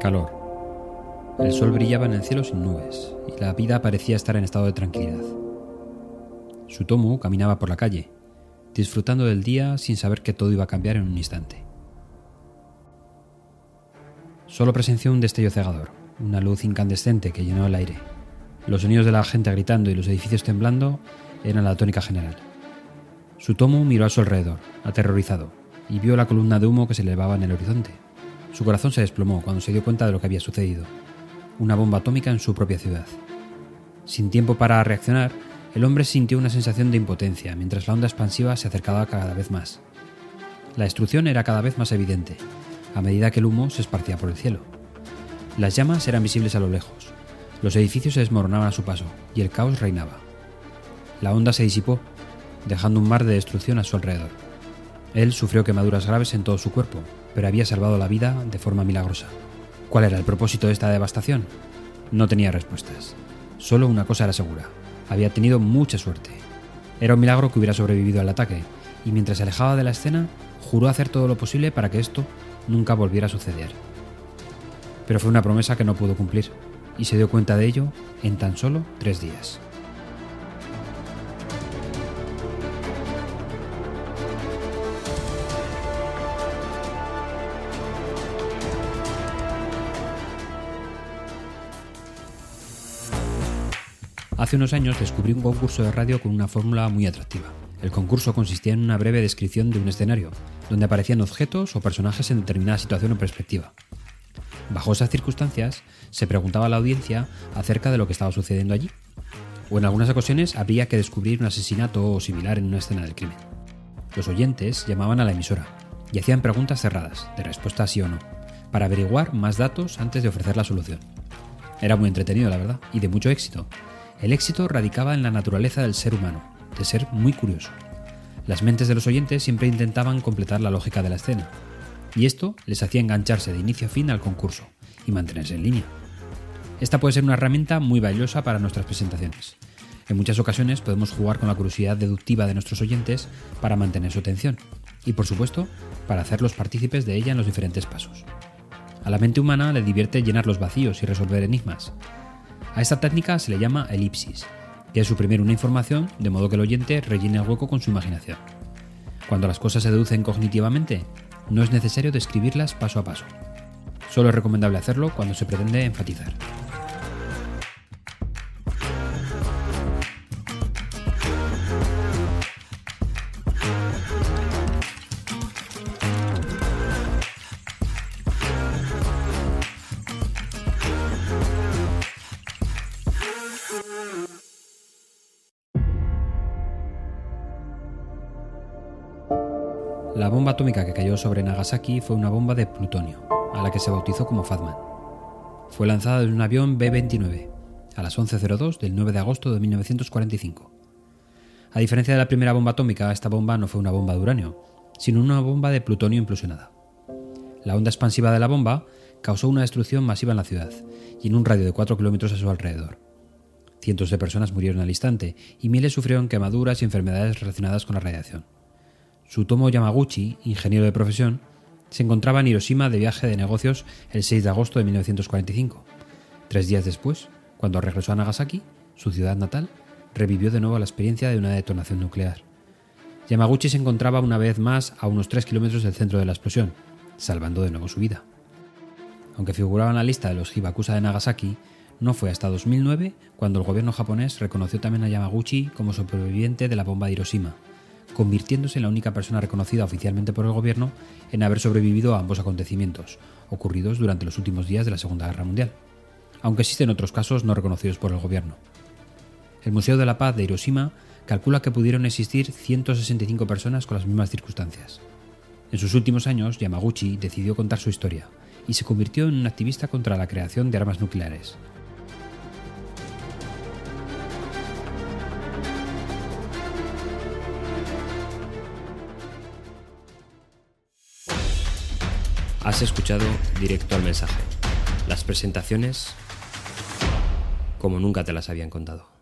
Calor. El sol brillaba en el cielo sin nubes y la vida parecía estar en estado de tranquilidad. Sutomu caminaba por la calle, disfrutando del día sin saber que todo iba a cambiar en un instante. Solo presenció un destello cegador, una luz incandescente que llenó el aire. Los sonidos de la gente gritando y los edificios temblando eran la tónica general. Sutomu miró a su alrededor, aterrorizado, y vio la columna de humo que se elevaba en el horizonte. Su corazón se desplomó cuando se dio cuenta de lo que había sucedido. Una bomba atómica en su propia ciudad. Sin tiempo para reaccionar, el hombre sintió una sensación de impotencia mientras la onda expansiva se acercaba cada vez más. La destrucción era cada vez más evidente, a medida que el humo se esparcía por el cielo. Las llamas eran visibles a lo lejos, los edificios se desmoronaban a su paso y el caos reinaba. La onda se disipó, dejando un mar de destrucción a su alrededor. Él sufrió quemaduras graves en todo su cuerpo, pero había salvado la vida de forma milagrosa. ¿Cuál era el propósito de esta devastación? No tenía respuestas. Solo una cosa era segura. Había tenido mucha suerte. Era un milagro que hubiera sobrevivido al ataque, y mientras se alejaba de la escena, juró hacer todo lo posible para que esto nunca volviera a suceder. Pero fue una promesa que no pudo cumplir, y se dio cuenta de ello en tan solo tres días. Hace unos años descubrí un concurso de radio con una fórmula muy atractiva. El concurso consistía en una breve descripción de un escenario, donde aparecían objetos o personajes en determinada situación o perspectiva. Bajo esas circunstancias, se preguntaba a la audiencia acerca de lo que estaba sucediendo allí, o en algunas ocasiones habría que descubrir un asesinato o similar en una escena del crimen. Los oyentes llamaban a la emisora y hacían preguntas cerradas, de respuesta sí o no, para averiguar más datos antes de ofrecer la solución. Era muy entretenido, la verdad, y de mucho éxito, el éxito radicaba en la naturaleza del ser humano, de ser muy curioso. Las mentes de los oyentes siempre intentaban completar la lógica de la escena, y esto les hacía engancharse de inicio a fin al concurso y mantenerse en línea. Esta puede ser una herramienta muy valiosa para nuestras presentaciones. En muchas ocasiones podemos jugar con la curiosidad deductiva de nuestros oyentes para mantener su atención y, por supuesto, para hacerlos partícipes de ella en los diferentes pasos. A la mente humana le divierte llenar los vacíos y resolver enigmas, a esta técnica se le llama elipsis, que es suprimir una información de modo que el oyente rellene el hueco con su imaginación. Cuando las cosas se deducen cognitivamente, no es necesario describirlas paso a paso. Solo es recomendable hacerlo cuando se pretende enfatizar. La bomba atómica que cayó sobre Nagasaki fue una bomba de plutonio, a la que se bautizó como Fatman. Fue lanzada desde un avión B-29, a las 11.02 del 9 de agosto de 1945. A diferencia de la primera bomba atómica, esta bomba no fue una bomba de uranio, sino una bomba de plutonio implosionada. La onda expansiva de la bomba causó una destrucción masiva en la ciudad y en un radio de 4 kilómetros a su alrededor. Cientos de personas murieron al instante y miles sufrieron quemaduras y enfermedades relacionadas con la radiación. Sutomo Yamaguchi, ingeniero de profesión, se encontraba en Hiroshima de viaje de negocios el 6 de agosto de 1945. Tres días después, cuando regresó a Nagasaki, su ciudad natal, revivió de nuevo la experiencia de una detonación nuclear. Yamaguchi se encontraba una vez más a unos 3 kilómetros del centro de la explosión, salvando de nuevo su vida. Aunque figuraba en la lista de los Hibakusa de Nagasaki, no fue hasta 2009 cuando el gobierno japonés reconoció también a Yamaguchi como superviviente de la bomba de Hiroshima, convirtiéndose en la única persona reconocida oficialmente por el gobierno en haber sobrevivido a ambos acontecimientos, ocurridos durante los últimos días de la Segunda Guerra Mundial, aunque existen otros casos no reconocidos por el gobierno. El Museo de la Paz de Hiroshima calcula que pudieron existir 165 personas con las mismas circunstancias. En sus últimos años, Yamaguchi decidió contar su historia y se convirtió en un activista contra la creación de armas nucleares, Has escuchado directo al mensaje. Las presentaciones como nunca te las habían contado.